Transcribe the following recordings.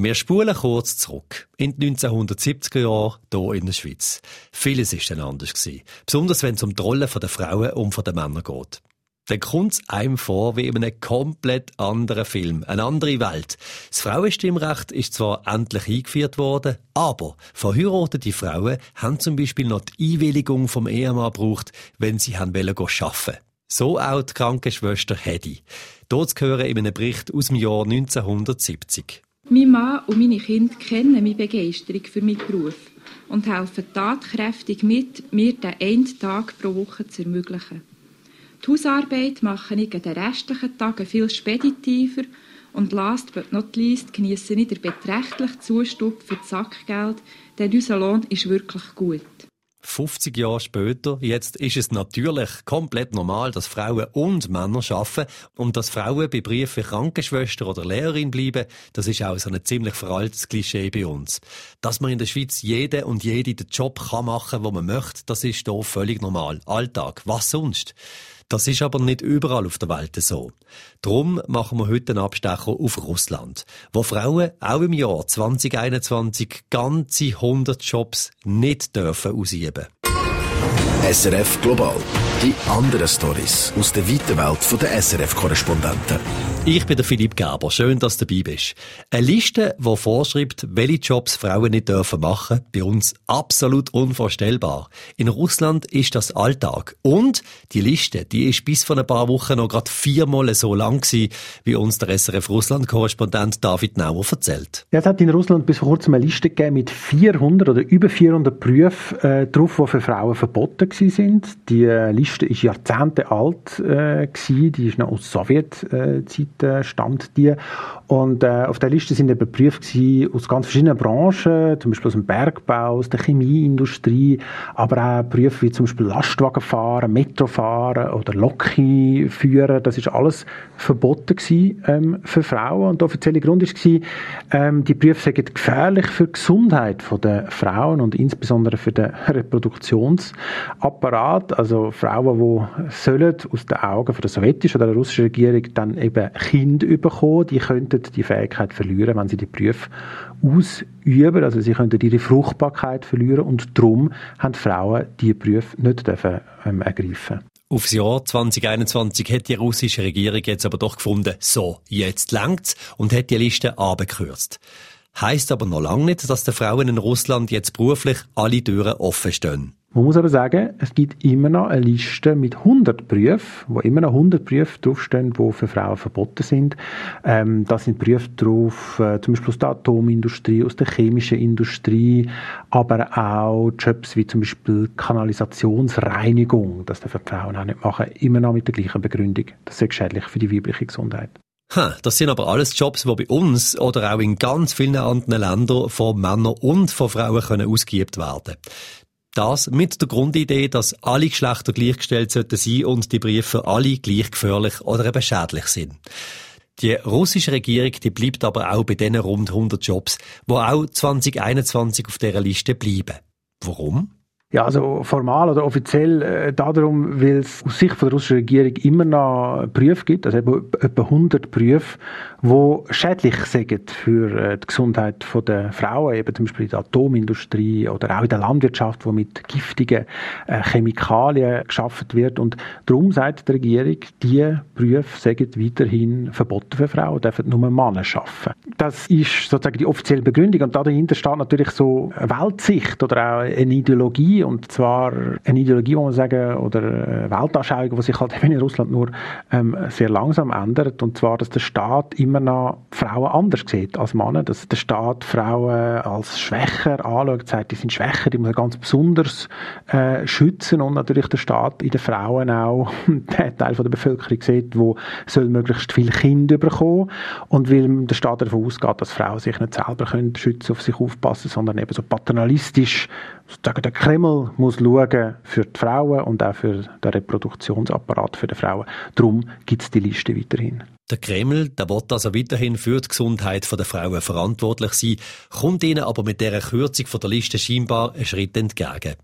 Wir spulen kurz zurück. In die 1970er Jahre hier in der Schweiz. Vieles war dann anders. Gewesen. Besonders wenn es um die Rolle der Frauen und der Männer geht. Dann kommt es einem vor wie in einem komplett anderen Film, eine andere Welt. Das Frauenstimmrecht ist zwar endlich eingeführt worden, aber verheiratete Frauen haben zum Beispiel noch die Einwilligung vom Ehemann gebraucht, wenn sie haben arbeiten. So auch die Krankenschwester Hedy. Dort zu hören in einem Bericht aus dem Jahr 1970. Mein Mann und meine Kinder kennen meine Begeisterung für meinen Beruf und helfen tatkräftig mit, mir den einen Tag pro Woche zu ermöglichen. Die Hausarbeit mache ich an den restlichen Tagen viel speditiver und last but not least genieße ich den beträchtlichen Zustub für das Sackgeld, denn unser Lohn ist wirklich gut. 50 Jahre später, jetzt ist es natürlich komplett normal, dass Frauen und Männer arbeiten und dass Frauen bei Briefen Krankenschwester oder Lehrerin bleiben, das ist auch so ein ziemlich veraltetes Klischee bei uns. Dass man in der Schweiz jede und jede den Job kann machen, wo man möchte, das ist hier völlig normal. Alltag. Was sonst? Das ist aber nicht überall auf der Welt so. Drum machen wir heute einen Abstecher auf Russland, wo Frauen auch im Jahr 2021 ganze 100 Jobs nicht dürfen ausüben. SRF Global. Die anderen Stories aus der weiten Welt der SRF-Korrespondenten. Ich bin der Philipp Gerber. Schön, dass du dabei bist. Eine Liste, die vorschreibt, welche Jobs Frauen nicht dürfen machen, bei uns absolut unvorstellbar. In Russland ist das Alltag. Und die Liste, die ist bis vor ein paar Wochen noch gerade viermal so lang gewesen, wie uns der SRF Russland-Korrespondent David Nauer erzählt. Ja, es hat in Russland bis vor kurzem eine Liste gegeben mit 400 oder über 400 Berufen äh, drauf, die für Frauen verboten sind. Die äh, Liste ist Jahrzehnte alt äh, gewesen. Die ist noch aus Sowjetzeit äh, stammt die. Und äh, auf der Liste sind eben Berufe aus ganz verschiedenen Branchen, zum Beispiel aus dem Bergbau, aus der Chemieindustrie, aber auch Berufe wie zum Beispiel Lastwagenfahren, Metrofahren oder Loki führen. Das ist alles verboten gewesen, ähm, für Frauen. Und der offizielle Grund war, ähm, die Berufe sind gefährlich für die Gesundheit der Frauen und insbesondere für den Reproduktionsapparat. Also Frauen, die sollen aus den Augen von der sowjetischen oder der russischen Regierung dann eben Kinder bekommen, die könnten die Fähigkeit verlieren, wenn sie die Berufe ausüben. Also sie könnten ihre Fruchtbarkeit verlieren und darum haben Frauen die Berufe nicht dürfen, ähm, ergreifen. Aufs Jahr 2021 hat die russische Regierung jetzt aber doch gefunden, so, jetzt längt's und hat die Liste abgekürzt. Heißt aber noch lange nicht, dass den Frauen in Russland jetzt beruflich alle Türen offen stehen. Man muss aber sagen, es gibt immer noch eine Liste mit 100 Berufen, wo immer noch 100 Berufe draufstehen, die für Frauen verboten sind. Ähm, da sind Berufe drauf, äh, zum Beispiel aus der Atomindustrie, aus der chemischen Industrie, aber auch Jobs wie zum Beispiel Kanalisationsreinigung. Das dürfen Frauen auch nicht machen, immer noch mit der gleichen Begründung. Das ist schädlich für die weibliche Gesundheit. Das sind aber alles Jobs, die bei uns oder auch in ganz vielen anderen Ländern von Männern und von Frauen können ausgeübt werden. Das mit der Grundidee, dass alle Geschlechter gleichgestellt sollten sein und die Briefe alle gleich gefährlich oder eben schädlich sind. Die russische Regierung die bleibt aber auch bei diesen rund 100 Jobs, wo auch 2021 auf dieser Liste bleiben. Warum? Ja, also formal oder offiziell äh, darum, weil es aus Sicht von der russischen Regierung immer noch Berufe gibt, also etwa 100 Berufe, die schädlich sind für äh, die Gesundheit der Frauen, eben zum Beispiel in der Atomindustrie oder auch in der Landwirtschaft, wo mit giftigen äh, Chemikalien geschaffen wird. Und darum sagt die Regierung, diese Berufe sind weiterhin verboten für Frauen, dürfen nur Männer arbeiten. Das ist sozusagen die offizielle Begründung und dahinter steht natürlich so eine Weltsicht oder auch eine Ideologie, und zwar eine Ideologie, wo man sagen, oder eine Weltanschauung, die sich halt eben in Russland nur ähm, sehr langsam ändert, und zwar, dass der Staat immer noch Frauen anders sieht als Männer, dass der Staat Frauen als schwächer anschaut, sagt, die sind schwächer, die muss ganz besonders äh, schützen und natürlich der Staat in den Frauen auch den Teil von der Bevölkerung sieht, wo soll möglichst viele Kinder bekommen und weil der Staat davon ausgeht, dass Frauen sich nicht selber können schützen, auf sich aufpassen, sondern eben so paternalistisch sozusagen der Kreml muss schauen für die Frauen und auch für den Reproduktionsapparat für die Frauen. Darum gibt es die Liste weiterhin. Der Kreml, der wird also weiterhin für die Gesundheit der Frauen verantwortlich sein, kommt ihnen aber mit dieser Kürzung der Liste scheinbar einen Schritt entgegen.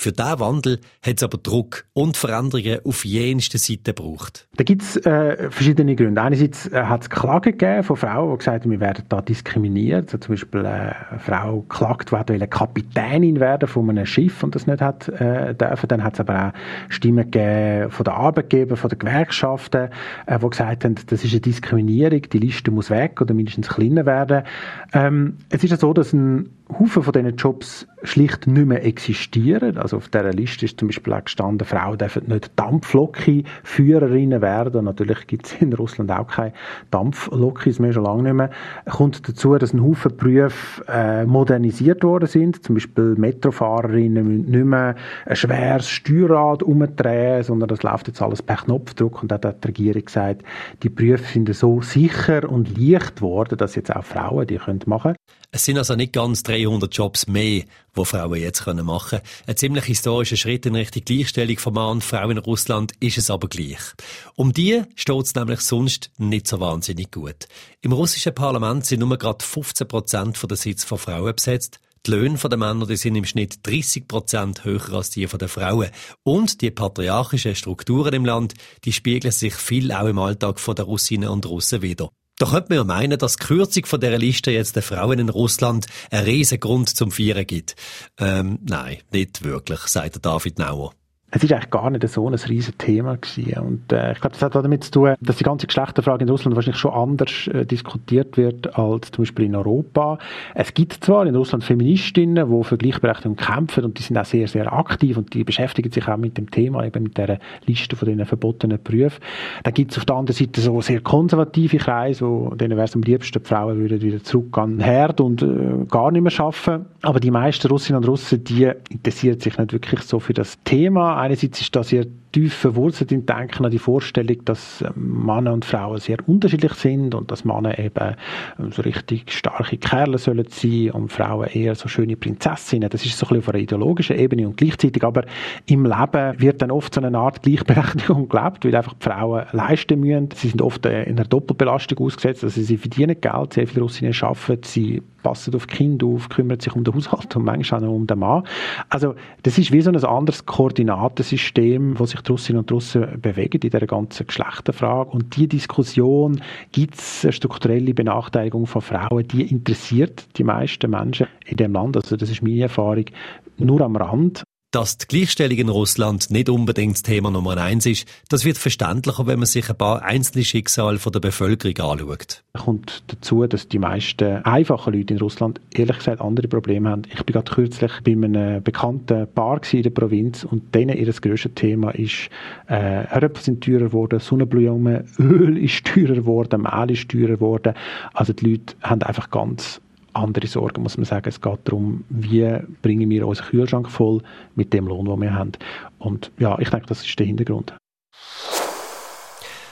Für diesen Wandel hat es aber Druck und Veränderungen auf jensten Seiten gebraucht. Da gibt es äh, verschiedene Gründe. Einerseits äh, hat es Klagen gegeben von Frauen, die gesagt haben, wir werden da diskriminiert. So zum Beispiel äh, eine Frau klagt, die wollte Kapitänin werden von einem Schiff und das nicht hat äh, dürfen. Dann hat es aber auch Stimmen gegeben von den Arbeitgebern, von den Gewerkschaften, äh, die gesagt haben, das ist eine Diskriminierung, die Liste muss weg oder mindestens kleiner werden. Ähm, es ist ja so, dass ein Haufen von diesen Jobs schlicht nicht mehr existieren. Also auf dieser Liste ist zum Beispiel auch gestanden, Frauen dürfen nicht Dampflokki-Führerinnen werden. Natürlich gibt es in Russland auch keine Dampflokis mehr, schon lange nicht mehr. Kommt dazu, dass ein Haufen Berufe äh, modernisiert worden sind. Zum Beispiel Metrofahrerinnen müssen nicht mehr ein schweres Steuerrad umdrehen, sondern das läuft jetzt alles per Knopfdruck. Und da hat die Regierung gesagt, die Berufe sind so sicher und leicht geworden, dass jetzt auch Frauen die können machen Es sind also nicht ganz 300 Jobs mehr, die Frauen jetzt machen können. Ein ziemlich historischer Schritt in Richtung Gleichstellung von Mann und Frau in Russland ist es aber gleich. Um die steht es nämlich sonst nicht so wahnsinnig gut. Im russischen Parlament sind nur gerade 15 Prozent der Sitze von Frauen besetzt. Die Löhne der Männer die sind im Schnitt 30 Prozent höher als die der Frauen. Und die patriarchischen Strukturen im Land, die spiegeln sich viel auch im Alltag der Russinnen und Russen wieder. Da könnte man ja meinen, dass die Kürzung von dieser Liste jetzt den Frauen in Russland einen riesen Grund zum Feiern gibt. Ähm, nein, nicht wirklich, sagt David Nauer es ist eigentlich gar nicht so ein riesiges Thema gewesen. Und äh, ich glaube, das hat damit zu tun, dass die ganze Geschlechterfrage in Russland wahrscheinlich schon anders äh, diskutiert wird als zum Beispiel in Europa. Es gibt zwar in Russland Feministinnen, die für Gleichberechtigung kämpfen und die sind auch sehr, sehr aktiv und die beschäftigen sich auch mit dem Thema, eben mit der Liste von den verbotenen Berufen. Dann gibt es auf der anderen Seite so sehr konservative Kreise, wo denen wäre es am liebsten, die Frauen würden wieder zurück an den Herd und äh, gar nicht mehr arbeiten. Aber die meisten Russinnen und Russen, die interessieren sich nicht wirklich so für das Thema einerseits ist das sehr tief verwurzelt im Denken an die Vorstellung, dass ähm, Männer und Frauen sehr unterschiedlich sind und dass Männer eben ähm, so richtig starke Kerle sollen sein und Frauen eher so schöne Prinzessinnen. Das ist so ein bisschen auf einer ideologischen Ebene und gleichzeitig aber im Leben wird dann oft so eine Art Gleichberechtigung gelebt, weil einfach die Frauen leisten müssen. Sie sind oft äh, in einer Doppelbelastung ausgesetzt, also sie verdienen Geld, sehr viele Russinnen arbeiten, sie passen auf die Kinder auf, kümmern sich um den Haushalt und manchmal auch um den Mann. Also das ist wie so ein anderes Koordinatensystem, wo sich Russinnen und Russen bewegen in dieser ganzen Geschlechterfrage. Und die Diskussion, gibt es eine strukturelle Benachteiligung von Frauen, die interessiert die meisten Menschen in dem Land. Also das ist meine Erfahrung nur am Rand. Dass die Gleichstellung in Russland nicht unbedingt das Thema Nummer eins ist, das wird verständlicher, wenn man sich ein paar einzelne Schicksale von der Bevölkerung anschaut. Es kommt dazu, dass die meisten einfachen Leute in Russland ehrlich gesagt andere Probleme haben. Ich bin gerade kürzlich bei einem bekannten Bar in der Provinz und denen ihr grösstes Thema ist, äh, Röpfe sind teurer geworden, Sonnenblumen, Öl ist teurer geworden, Mehl ist teurer geworden. Also die Leute haben einfach ganz andere Sorgen, muss man sagen. Es geht darum, wie bringen wir unseren Kühlschrank voll mit dem Lohn, den wir haben. Und ja, ich denke, das ist der Hintergrund.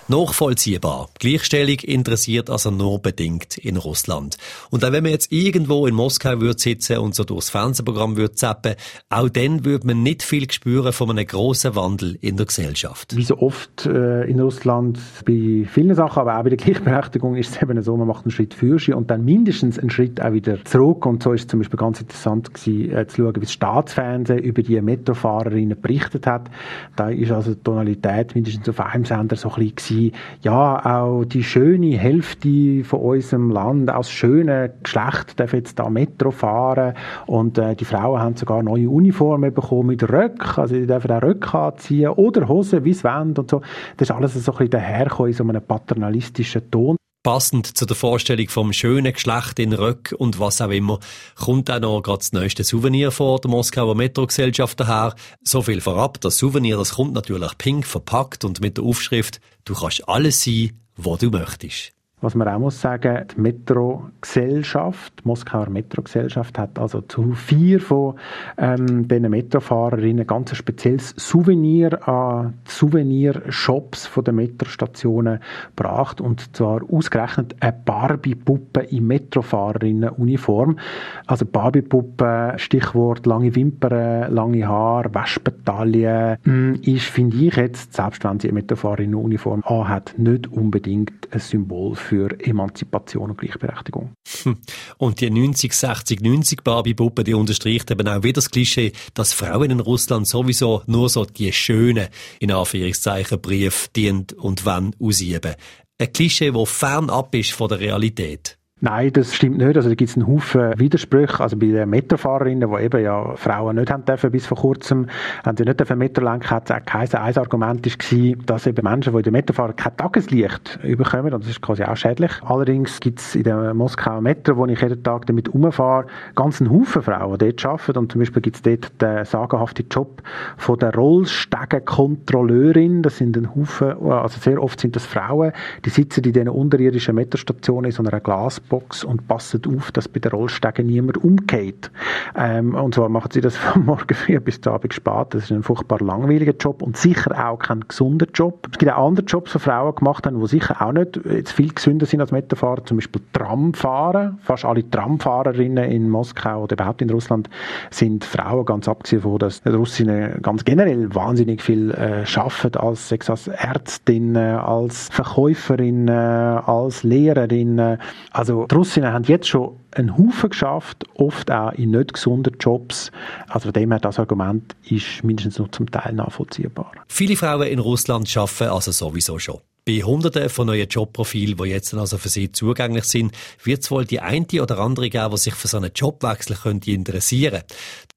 Nachvollziehbar. Gleichstellung interessiert also nur bedingt in Russland. Und auch wenn man jetzt irgendwo in Moskau würde sitzen und so durchs Fernsehprogramm würde zappen, auch dann würde man nicht viel spüren von einem grossen Wandel in der Gesellschaft. Wie so oft äh, in Russland bei vielen Sachen, aber auch bei der Gleichberechtigung ist es eben so, man macht einen Schritt für sich und dann mindestens einen Schritt auch wieder zurück. Und so ist es zum Beispiel ganz interessant gewesen, äh, zu schauen, wie das Staatsfernsehen über die Metrofahrerinnen berichtet hat. Da ist also die Tonalität mindestens auf einem Sender so ein bisschen gewesen, ja, auch die schöne Hälfte von unserem Land aus schönen Geschlecht darf jetzt da Metro fahren. Und äh, die Frauen haben sogar neue Uniformen bekommen mit Röcken, also die dürfen auch Röcke anziehen oder Hosen, wie es wollen und so. Das ist alles so ein bisschen dahergekommen in so einem paternalistischen Ton passend zu der Vorstellung vom schönen Geschlecht in Röck und was auch immer, kommt auch noch gerade das neueste Souvenir vor der Moskauer Metrogesellschaft daher. So viel vorab, das Souvenir, das kommt natürlich pink verpackt und mit der Aufschrift Du kannst alles sein, was du möchtest. Was man auch muss sagen, die Metrogesellschaft, die Moskauer Metrogesellschaft hat also zu vier von ähm, diesen Metrofahrerinnen ein ganz spezielles Souvenir an Souvenirshops von den Metrostationen gebracht und zwar ausgerechnet eine Barbie-Puppe in Metrofahrerinnen-Uniform. Also Barbie-Puppe, Stichwort lange Wimpern, lange Haare, Waschbetaille, hm, ist, finde ich jetzt, selbst wenn sie eine Metrofahrerinnen-Uniform anhat, nicht unbedingt ein Symbol für Emanzipation und Gleichberechtigung. Und die 90, 60, 90 Barbie-Puppe, die unterstreicht eben auch wieder das Klischee, dass Frauen in Russland sowieso nur so die schönen, in Anführungszeichen, Brief dienen und wann ausüben. Ein Klischee, das fernab ist von der Realität. Nein, das stimmt nicht. Also da gibt es einen Haufen Widersprüche. Also bei den Metrofahrerinnen, die eben ja Frauen nicht haben dürfen, bis vor kurzem, haben sie nicht dürfen Metro lenken, hat es auch geheißen, ein Argument war, dass eben Menschen, die in der Metro fahren, kein Tageslicht bekommen. Und das ist quasi auch schädlich. Allerdings gibt es in der Moskauer Metro, wo ich jeden Tag damit umfahre, ganz einen Haufen Frauen, die dort arbeiten. Und zum Beispiel gibt es dort den sagenhaften Job von der Rollstegenkontrolleurin. Das sind ein Haufen, also sehr oft sind das Frauen, die sitzen in diesen unterirdischen Metrostationen in so einer Glas Box und passen auf, dass bei den Rollstegen niemand umgeht. Ähm, und zwar machen sie das von morgen früh bis zum Abend spät. Das ist ein furchtbar langweiliger Job und sicher auch kein gesunder Job. Es gibt auch andere Jobs, die Frauen gemacht haben, die sicher auch nicht jetzt viel gesünder sind als Metrofahren. Zum Beispiel Tramfahren. Fast alle Tramfahrerinnen in Moskau oder überhaupt in Russland sind Frauen, ganz abgesehen davon, dass Russinnen ganz generell wahnsinnig viel äh, arbeiten, als, als Ärztin, als Verkäuferin, als Lehrerin. Also also die Russinnen haben jetzt schon einen Haufen geschafft, oft auch in nicht gesunden Jobs. Also von dem her, das Argument ist mindestens noch zum Teil nachvollziehbar. Viele Frauen in Russland arbeiten also sowieso schon. Bei Hunderten von neuen Jobprofilen, die jetzt also für sie zugänglich sind, wird es wohl die eine oder andere geben, die sich für so einen Jobwechsel könnte interessieren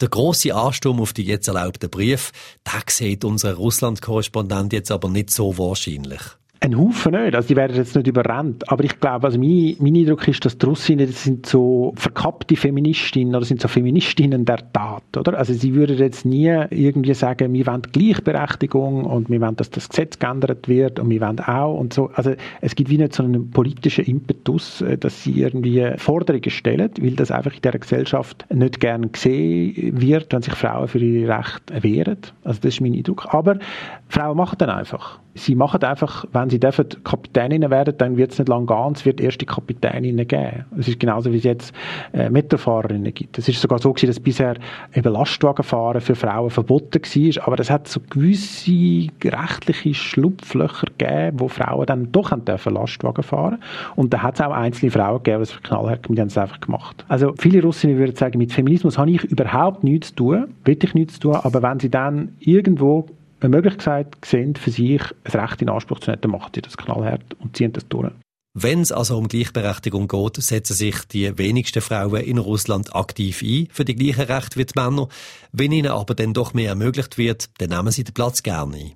Der große Ansturm auf die jetzt erlaubten Briefe, der sieht unser Russland-Korrespondent jetzt aber nicht so wahrscheinlich. Ein Haufen nicht, also die werden jetzt nicht überrannt, aber ich glaube, also mein, mein Eindruck ist, dass die Russinnen das sind so verkappte Feministinnen oder sind so Feministinnen der Tat, oder? Also sie würden jetzt nie irgendwie sagen, wir wollen Gleichberechtigung und wir wollen, dass das Gesetz geändert wird und wir wollen auch und so. Also es gibt wie nicht so einen politischen Impetus, äh, dass sie irgendwie Forderungen stellen, weil das einfach in dieser Gesellschaft nicht gern gesehen wird, wenn sich Frauen für ihre Rechte wehren. Also das ist mein Eindruck. Aber Frauen machen dann einfach sie machen einfach, wenn sie dürfen Kapitäninnen werden, dann wird es nicht lange gehen, es wird erste Kapitäninnen geben. Es ist genauso, wie es jetzt äh, Metrofahrerinnen gibt. Es ist sogar so gewesen, dass bisher eben Lastwagenfahren für Frauen verboten war, aber es hat so gewisse rechtliche Schlupflöcher gegeben, wo Frauen dann doch haben dürfen Lastwagen fahren und da hat es auch einzelne Frauen gegeben, die es knallhart die haben es einfach gemacht. Also viele Russinnen würden sagen, mit Feminismus habe ich überhaupt nichts zu tun, will ich nichts zu tun, aber wenn sie dann irgendwo eine Möglichkeit sehen, für sich ein Recht in Anspruch zu nehmen, dann machen sie das knallhart und ziehen das durch. Wenn es also um Gleichberechtigung geht, setzen sich die wenigsten Frauen in Russland aktiv ein für die gleichen Rechte wie die Männer. Wenn ihnen aber dann doch mehr ermöglicht wird, dann nehmen sie den Platz gerne ein.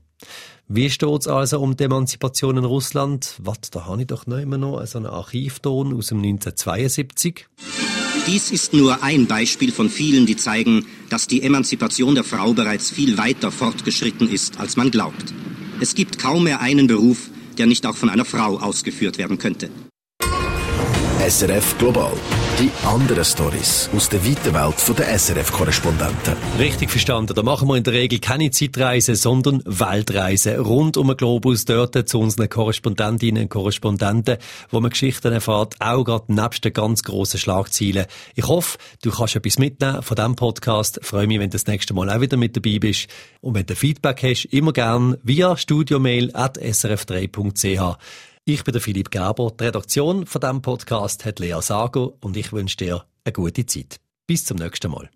Wie steht es also um die Emanzipation in Russland? Was, da habe ich doch noch immer noch so einen Archivton aus dem 1972. Dies ist nur ein Beispiel von vielen, die zeigen, dass die Emanzipation der Frau bereits viel weiter fortgeschritten ist, als man glaubt. Es gibt kaum mehr einen Beruf, der nicht auch von einer Frau ausgeführt werden könnte. SRF Global. Die anderen Stories aus der weiten Welt der SRF-Korrespondenten. Richtig verstanden. Da machen wir in der Regel keine Zeitreise, sondern Weltreise rund um den Globus dort zu unseren Korrespondentinnen und Korrespondenten, wo man Geschichten erfahrt, auch gerade nebst den ganz grossen Schlagzeilen. Ich hoffe, du kannst etwas mitnehmen von diesem Podcast. Ich freue mich, wenn du das nächste Mal auch wieder mit dabei bist. Und wenn du Feedback hast, immer gern via studiomail at srf3.ch. Ich bin der Philipp Gerber. Die Redaktion von diesem Podcast hat Lea Sago und ich wünsche dir eine gute Zeit. Bis zum nächsten Mal.